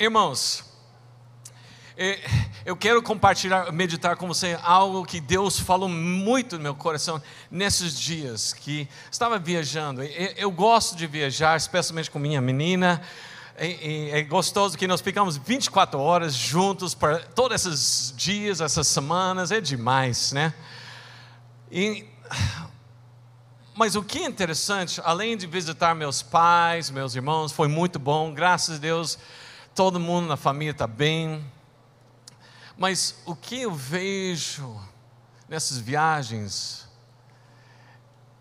Irmãos, é, eu quero compartilhar, meditar com você algo que Deus falou muito no meu coração nesses dias que estava viajando. Eu gosto de viajar, especialmente com minha menina. É gostoso que nós ficamos 24 horas juntos para todos esses dias, essas semanas, é demais, né? E, mas o que é interessante, além de visitar meus pais, meus irmãos, foi muito bom, graças a Deus, todo mundo na família está bem. Mas o que eu vejo nessas viagens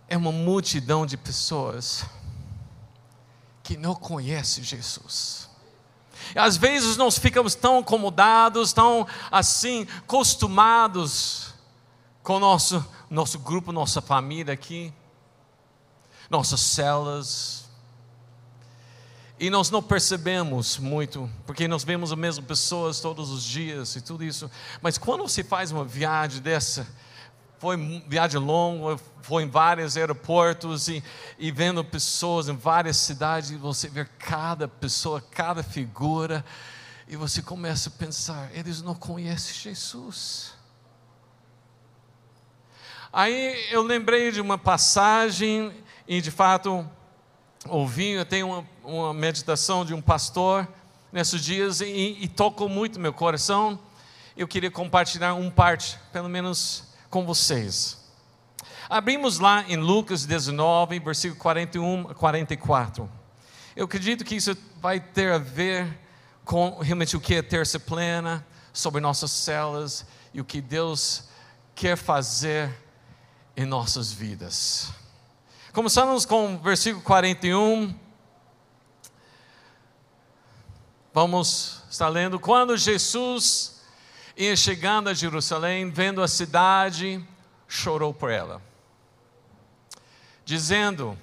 é uma multidão de pessoas que não conhecem Jesus. Às vezes nós ficamos tão acomodados, tão assim, acostumados com nosso, nosso grupo, nossa família aqui, nossas celas, e nós não percebemos muito, porque nós vemos as mesmas pessoas todos os dias e tudo isso. Mas quando você faz uma viagem dessa, foi viagem longa, foi em vários aeroportos e, e vendo pessoas em várias cidades, você vê cada pessoa, cada figura, e você começa a pensar: eles não conhecem Jesus. Aí eu lembrei de uma passagem, e de fato ouvi, eu tenho uma, uma meditação de um pastor nesses dias e, e tocou muito meu coração. Eu queria compartilhar um parte, pelo menos com vocês. Abrimos lá em Lucas 19, versículo 41 a 44. Eu acredito que isso vai ter a ver com realmente o que é terça plena, sobre nossas células e o que Deus quer fazer em nossas vidas. Começamos com o versículo 41. Vamos estar lendo. Quando Jesus ia chegando a Jerusalém, vendo a cidade, chorou por ela, dizendo: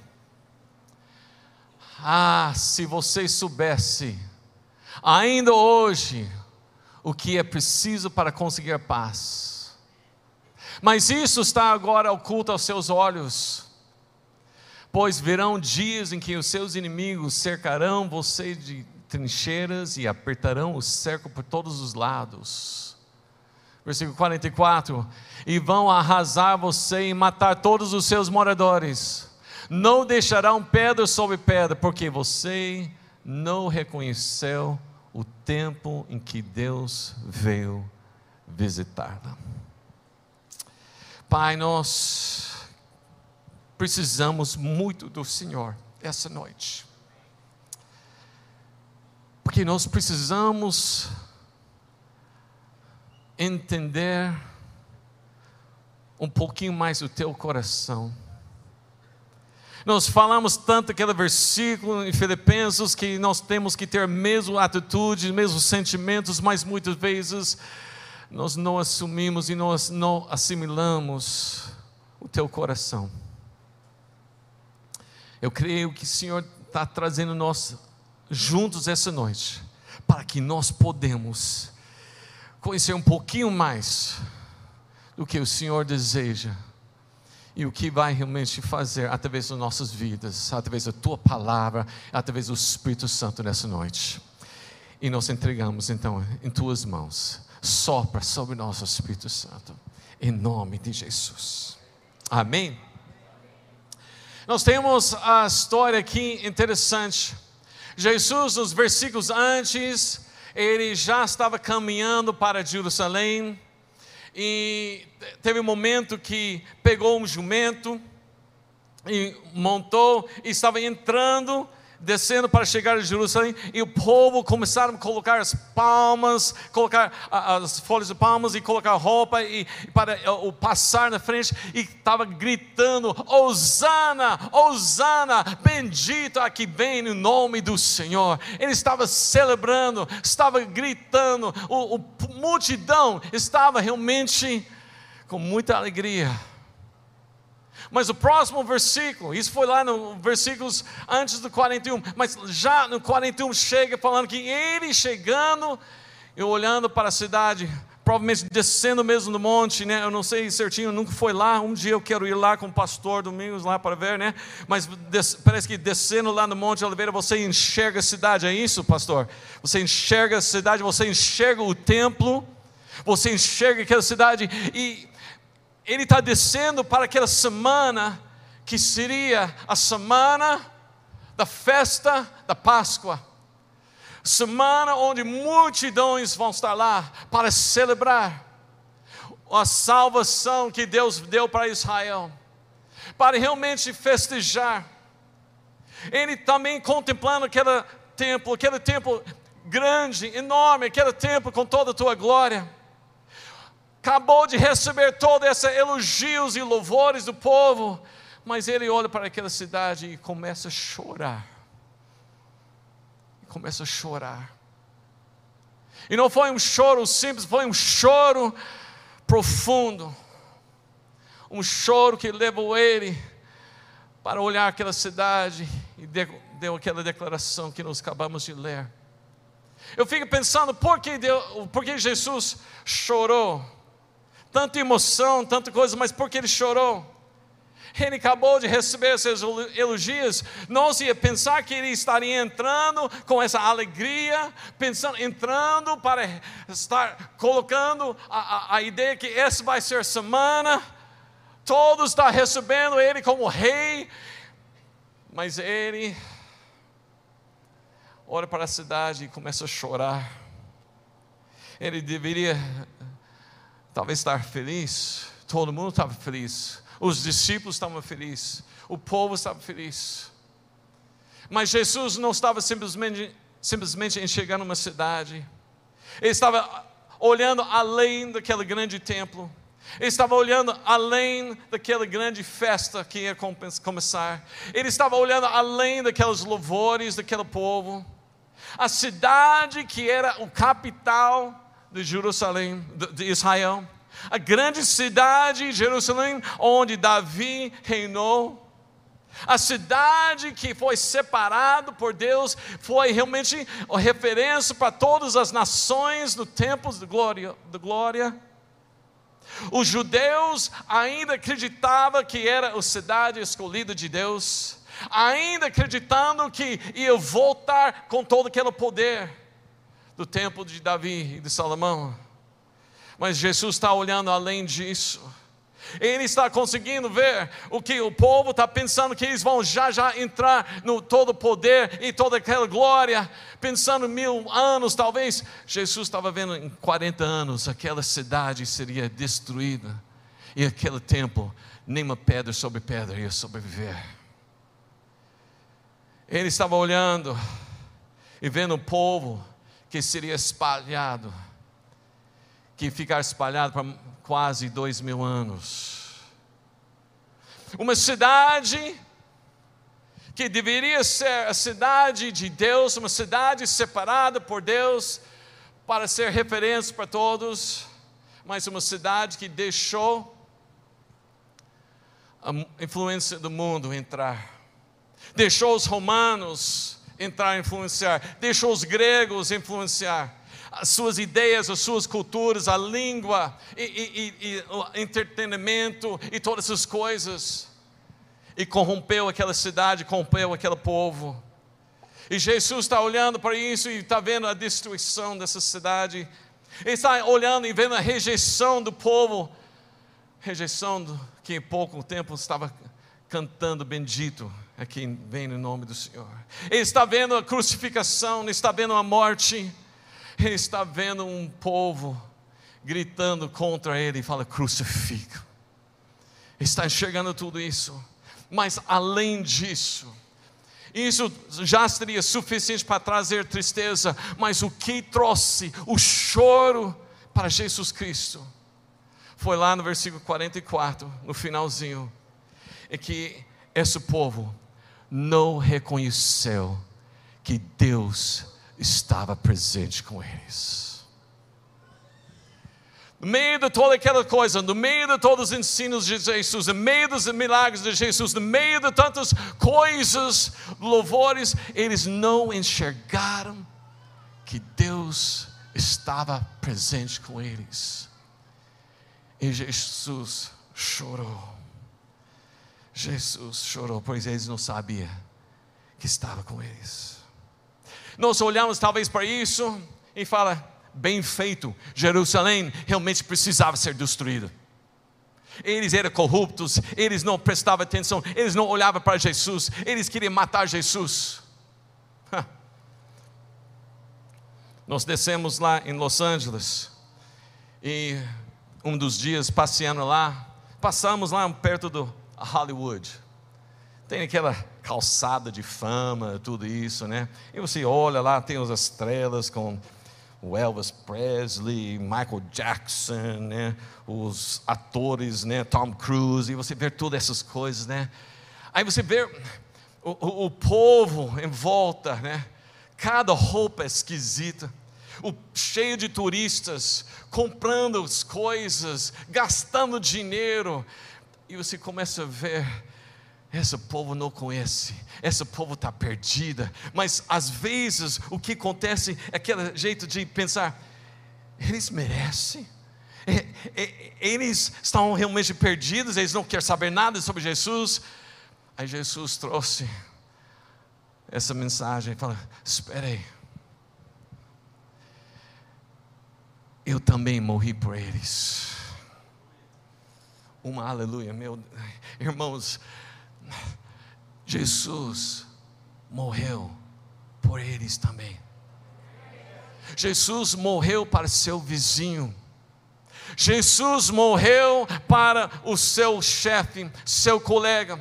Ah, se você soubesse, ainda hoje, o que é preciso para conseguir paz. Mas isso está agora oculto aos seus olhos pois virão dias em que os seus inimigos cercarão você de trincheiras e apertarão o cerco por todos os lados. Versículo 44: E vão arrasar você e matar todos os seus moradores, não deixarão pedra sobre pedra, porque você não reconheceu o tempo em que Deus veio visitá-la. Pai, nós precisamos muito do Senhor essa noite. Porque nós precisamos entender um pouquinho mais o teu coração. Nós falamos tanto aquele versículo em Filipenses que nós temos que ter a mesma atitude, mesmos sentimentos, mas muitas vezes nós não assumimos e nós não assimilamos o teu coração. Eu creio que o Senhor está trazendo nós juntos essa noite, para que nós podemos conhecer um pouquinho mais do que o Senhor deseja e o que vai realmente fazer através das nossas vidas, através da tua palavra, através do Espírito Santo nessa noite. E nós entregamos então em tuas mãos. Sopra sobre nosso Espírito Santo, em nome de Jesus. Amém. Nós temos a história aqui interessante. Jesus, nos versículos antes, ele já estava caminhando para Jerusalém e teve um momento que pegou um jumento e montou e estava entrando descendo para chegar a Jerusalém, e o povo começaram a colocar as palmas, colocar as folhas de palmas e colocar roupa e, para o passar na frente, e estava gritando: Hosana, Hosana, bendito a que vem no nome do Senhor. Ele estava celebrando, estava gritando, o, o multidão estava realmente com muita alegria mas o próximo versículo, isso foi lá no versículos antes do 41, mas já no 41 chega falando que ele chegando e olhando para a cidade, provavelmente descendo mesmo no monte, né? Eu não sei certinho, nunca foi lá. Um dia eu quero ir lá com o pastor Domingos lá para ver, né? Mas des, parece que descendo lá no Monte Oliveira você enxerga a cidade, é isso, pastor? Você enxerga a cidade, você enxerga o templo, você enxerga aquela cidade e ele está descendo para aquela semana que seria a semana da festa da Páscoa semana onde multidões vão estar lá para celebrar a salvação que Deus deu para Israel, para realmente festejar. Ele também contemplando aquele templo, aquele templo grande, enorme, aquele templo com toda a tua glória. Acabou de receber todos esses elogios e louvores do povo, mas ele olha para aquela cidade e começa a chorar começa a chorar. E não foi um choro simples, foi um choro profundo. Um choro que levou ele para olhar aquela cidade e deu aquela declaração que nós acabamos de ler. Eu fico pensando por que, Deus, por que Jesus chorou? Tanta emoção, tanta coisa, mas por que ele chorou? ele acabou de receber esses elogios, não se ia pensar que ele estaria entrando com essa alegria, pensando, entrando para estar colocando a, a, a ideia que essa vai ser semana, todos estão recebendo ele como rei, mas ele olha para a cidade e começa a chorar. Ele deveria talvez estar feliz, todo mundo estava feliz. Os discípulos estavam felizes, o povo estava feliz. Mas Jesus não estava simplesmente, simplesmente enxergando uma cidade, ele estava olhando além daquele grande templo, ele estava olhando além daquela grande festa que ia começar, ele estava olhando além daqueles louvores daquele povo, a cidade que era o capital de Jerusalém, de Israel, a grande cidade, Jerusalém, onde Davi reinou. A cidade que foi separado por Deus foi realmente a referência para todas as nações no templo de glória, de glória. Os judeus ainda acreditavam que era a cidade escolhida de Deus, ainda acreditando que ia voltar com todo aquele poder do templo de Davi e de Salomão. Mas Jesus está olhando além disso. Ele está conseguindo ver o que o povo está pensando que eles vão já já entrar no todo poder e toda aquela glória, pensando mil anos talvez. Jesus estava vendo em 40 anos aquela cidade seria destruída e aquele tempo nem uma pedra sobre pedra ia sobreviver. Ele estava olhando e vendo o povo que seria espalhado que ficar espalhado por quase dois mil anos. Uma cidade que deveria ser a cidade de Deus, uma cidade separada por Deus para ser referência para todos, mas uma cidade que deixou a influência do mundo entrar, deixou os romanos entrar influenciar, deixou os gregos influenciar as suas ideias, as suas culturas, a língua, e, e, e, e o entretenimento e todas essas coisas. E corrompeu aquela cidade, corrompeu aquele povo. E Jesus está olhando para isso e está vendo a destruição dessa cidade. Ele está olhando e vendo a rejeição do povo, rejeição do, que em pouco tempo estava cantando bendito é quem vem no nome do Senhor. Ele está vendo a crucificação, ele está vendo a morte. Ele está vendo um povo gritando contra ele e fala: crucifica. Está enxergando tudo isso, mas além disso, isso já seria suficiente para trazer tristeza, mas o que trouxe o choro para Jesus Cristo foi lá no versículo 44, no finalzinho, é que esse povo não reconheceu que Deus estava presente com eles. No meio de toda aquela coisa, no meio de todos os ensinos de Jesus, no meio dos milagres de Jesus, no meio de tantas coisas, louvores, eles não enxergaram que Deus estava presente com eles. E Jesus chorou. Jesus chorou, pois eles não sabiam que estava com eles. Nós olhamos talvez para isso e fala: bem feito, Jerusalém realmente precisava ser destruída. Eles eram corruptos, eles não prestavam atenção, eles não olhavam para Jesus, eles queriam matar Jesus. Nós descemos lá em Los Angeles e um dos dias passeando lá, passamos lá perto do Hollywood. Tem aquela calçada de fama, tudo isso, né? E você olha lá, tem as estrelas com o Elvis Presley, Michael Jackson, né? Os atores, né? Tom Cruise, e você vê todas essas coisas, né? Aí você vê o, o, o povo em volta, né? Cada roupa esquisita, o, cheio de turistas, comprando as coisas, gastando dinheiro, e você começa a ver esse povo não conhece, esse povo está perdida. Mas às vezes o que acontece é aquele jeito de pensar: eles merecem, eles estão realmente perdidos, eles não querem saber nada sobre Jesus. Aí Jesus trouxe essa mensagem fala: espera aí, eu também morri por eles. Uma aleluia, meu irmãos Jesus morreu por eles também. Jesus morreu para seu vizinho. Jesus morreu para o seu chefe, seu colega.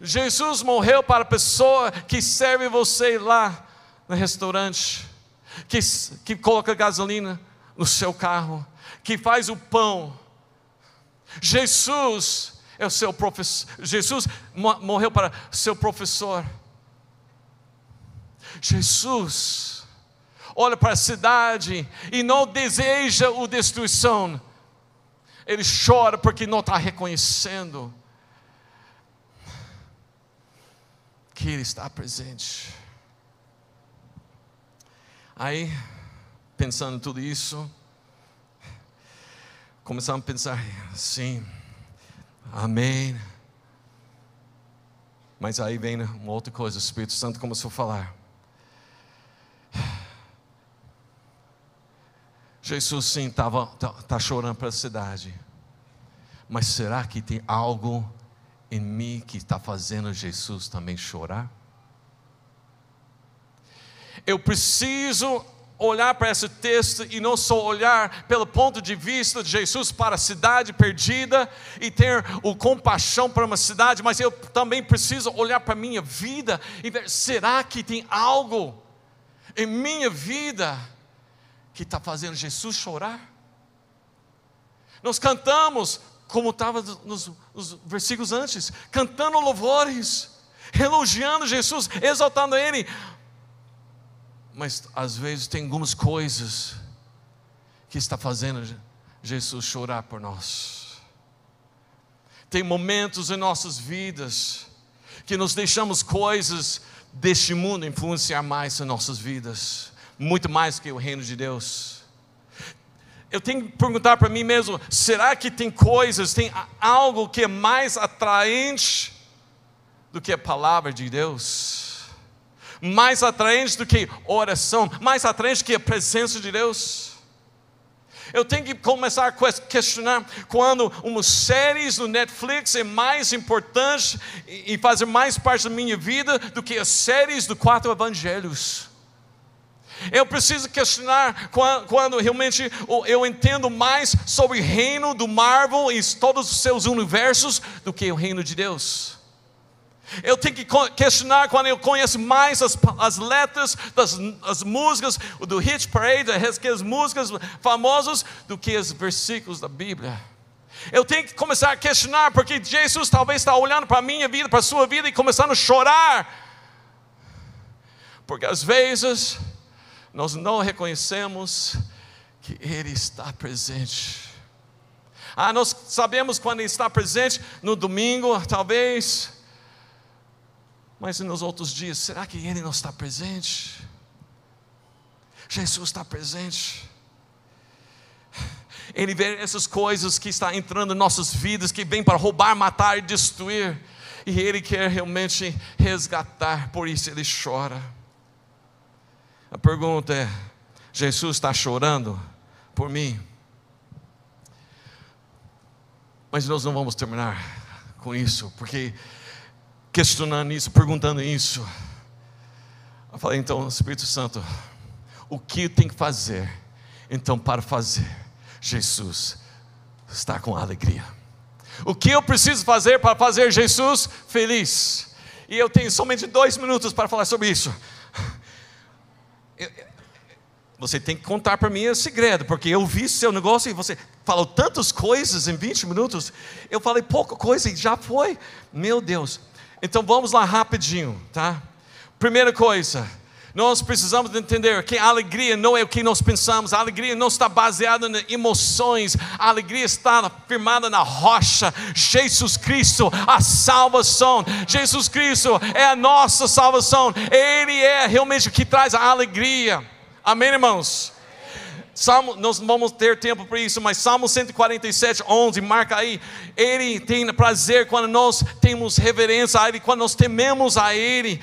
Jesus morreu para a pessoa que serve você lá no restaurante, que, que coloca gasolina no seu carro, que faz o pão. Jesus é o seu professor. Jesus morreu para seu professor. Jesus olha para a cidade e não deseja o destruição. Ele chora porque não está reconhecendo que Ele está presente. Aí, pensando tudo isso, começamos a pensar, sim, Amém. Mas aí vem uma outra coisa, o Espírito Santo começou a falar. Jesus sim estava tá, tá chorando para a cidade. Mas será que tem algo em mim que está fazendo Jesus também chorar? Eu preciso olhar para esse texto e não só olhar pelo ponto de vista de Jesus para a cidade perdida e ter o compaixão para uma cidade, mas eu também preciso olhar para a minha vida e ver: será que tem algo em minha vida que está fazendo Jesus chorar? Nós cantamos, como estava nos, nos versículos antes, cantando louvores, elogiando Jesus, exaltando Ele, mas às vezes tem algumas coisas que está fazendo Jesus chorar por nós. Tem momentos em nossas vidas que nos deixamos coisas deste mundo influenciar mais em nossas vidas, muito mais que o reino de Deus. Eu tenho que perguntar para mim mesmo: será que tem coisas, tem algo que é mais atraente do que a palavra de Deus? Mais atraente do que oração, mais atraente que a presença de Deus. Eu tenho que começar a questionar quando uma série no Netflix é mais importante e fazer mais parte da minha vida do que as séries do quatro evangelhos. Eu preciso questionar quando, realmente eu entendo mais sobre o reino do Marvel e todos os seus universos do que o reino de Deus. Eu tenho que questionar quando eu conheço mais as, as letras das as músicas, do Hit Parade, as músicas famosas, do que os versículos da Bíblia. Eu tenho que começar a questionar, porque Jesus talvez está olhando para a minha vida, para a sua vida e começando a chorar. Porque às vezes nós não reconhecemos que Ele está presente. Ah, nós sabemos quando Ele está presente no domingo, talvez mas nos outros dias, será que Ele não está presente? Jesus está presente. Ele vê essas coisas que estão entrando em nossas vidas, que vêm para roubar, matar e destruir. E Ele quer realmente resgatar, por isso Ele chora. A pergunta é: Jesus está chorando por mim? Mas nós não vamos terminar com isso, porque questionando isso, perguntando isso, eu falei, então, Espírito Santo, o que tem que fazer? Então, para fazer, Jesus está com alegria. O que eu preciso fazer para fazer Jesus feliz? E eu tenho somente dois minutos para falar sobre isso. Você tem que contar para mim o segredo, porque eu vi seu negócio e você falou tantas coisas em 20 minutos. Eu falei pouca coisa e já foi. Meu Deus. Então vamos lá rapidinho, tá? Primeira coisa, nós precisamos entender que a alegria não é o que nós pensamos, a alegria não está baseada em emoções, a alegria está firmada na rocha, Jesus Cristo, a salvação. Jesus Cristo é a nossa salvação, Ele é realmente o que traz a alegria. Amém, irmãos? Salmo, nós não vamos ter tempo para isso, mas Salmo 147, 11, marca aí. Ele tem prazer quando nós temos reverência a Ele, quando nós tememos a Ele.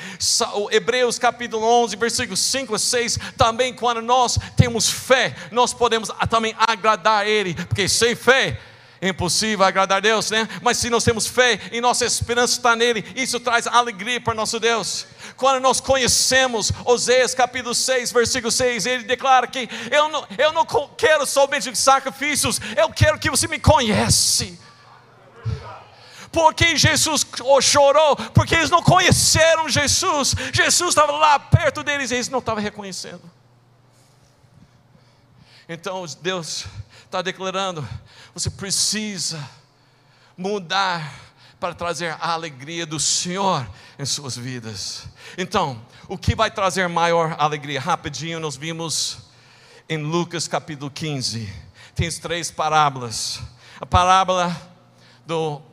Hebreus capítulo 11, versículos 5 a 6. Também quando nós temos fé, nós podemos também agradar a Ele, porque sem fé é impossível agradar a Deus, né? Mas se nós temos fé e nossa esperança está nele, isso traz alegria para nosso Deus. Quando nós conhecemos Oséias capítulo 6, versículo 6, ele declara que eu não, eu não quero somente sacrifícios, eu quero que você me conhece. Porque Jesus chorou, porque eles não conheceram Jesus. Jesus estava lá perto deles e eles não estavam reconhecendo. Então Deus está declarando: você precisa mudar para trazer a alegria do Senhor em suas vidas. Então, o que vai trazer maior alegria? Rapidinho, nós vimos em Lucas capítulo 15, tem três parábolas: a parábola do uh,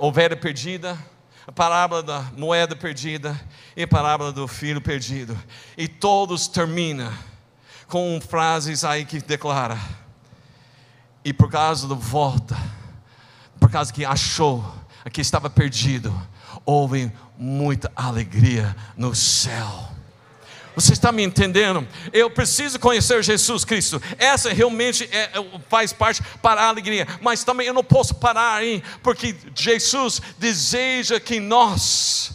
ovelha perdida, a parábola da moeda perdida e a parábola do filho perdido. E todos terminam com frases aí que declara: e por causa do volta, por causa que achou que estava perdido, houve muita alegria no céu. Você está me entendendo? Eu preciso conhecer Jesus Cristo. Essa realmente é, é, faz parte para a alegria. Mas também eu não posso parar aí, porque Jesus deseja que nós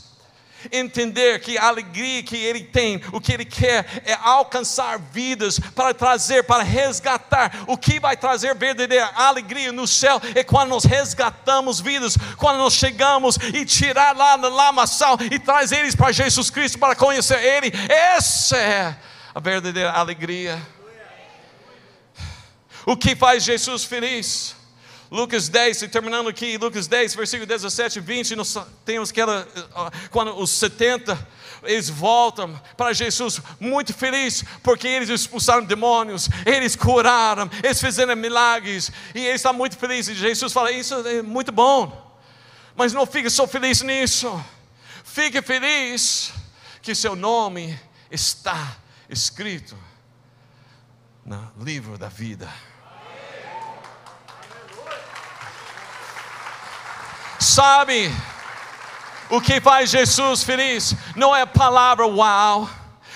entender que a alegria que Ele tem, o que Ele quer é alcançar vidas para trazer, para resgatar. O que vai trazer verdadeira alegria no céu é quando nós resgatamos vidas, quando nós chegamos e tirar lá na lamaçal e traz eles para Jesus Cristo para conhecer Ele. Essa é a verdadeira alegria. O que faz Jesus feliz? Lucas 10, terminando aqui, Lucas 10, versículo 17 e 20, nós temos aquela, quando os 70, eles voltam para Jesus muito felizes, porque eles expulsaram demônios, eles curaram, eles fizeram milagres, e eles estão muito felizes. E Jesus fala: Isso é muito bom, mas não fique só feliz nisso, fique feliz que seu nome está escrito no livro da vida. Sabe o que faz Jesus feliz? Não é a palavra uau,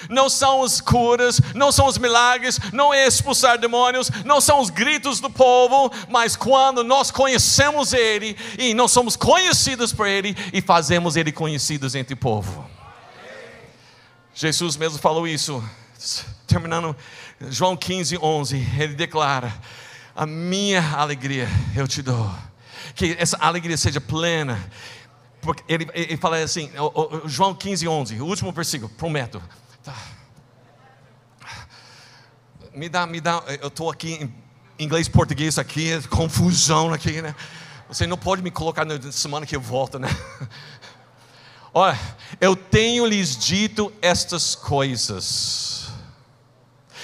não são as curas, não são os milagres, não é expulsar demônios, não são os gritos do povo, mas quando nós conhecemos Ele e nós somos conhecidos por Ele e fazemos Ele conhecidos entre o povo. Jesus mesmo falou isso, terminando João 15, 11, ele declara: A minha alegria eu te dou que essa alegria seja plena. Porque ele, ele fala assim, João 15, 11, o último versículo, prometo. Tá. Me dá, me dá, eu estou aqui em inglês português aqui, confusão aqui, né? Você não pode me colocar na semana que eu volto, né? Olha, eu tenho lhes dito estas coisas.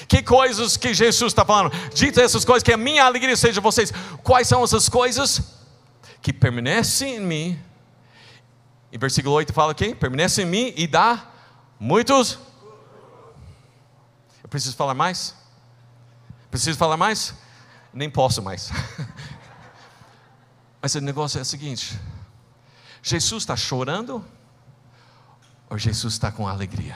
Que coisas que Jesus está falando? Dito essas coisas, que a minha alegria seja vocês. Quais são essas coisas? Que permanece em mim. Em versículo 8 fala quem? Permanece em mim e dá muitos. Eu preciso falar mais? Preciso falar mais? Nem posso mais. Mas o negócio é o seguinte: Jesus está chorando ou Jesus está com alegria?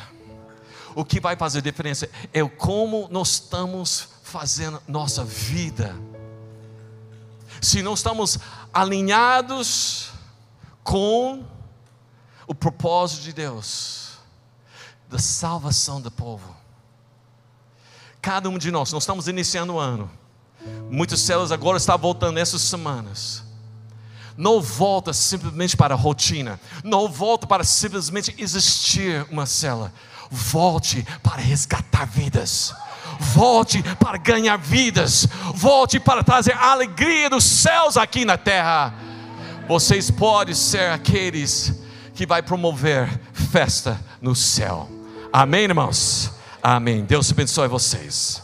O que vai fazer diferença é como nós estamos fazendo nossa vida. Se não estamos alinhados com o propósito de Deus, da salvação do povo. Cada um de nós, nós estamos iniciando o ano. Muitas células agora estão voltando essas semanas. Não volta simplesmente para a rotina. Não volta para simplesmente existir uma célula. Volte para resgatar vidas. Volte para ganhar vidas. Volte para trazer alegria dos céus aqui na terra. Vocês podem ser aqueles que vai promover festa no céu. Amém, irmãos? Amém. Deus abençoe vocês.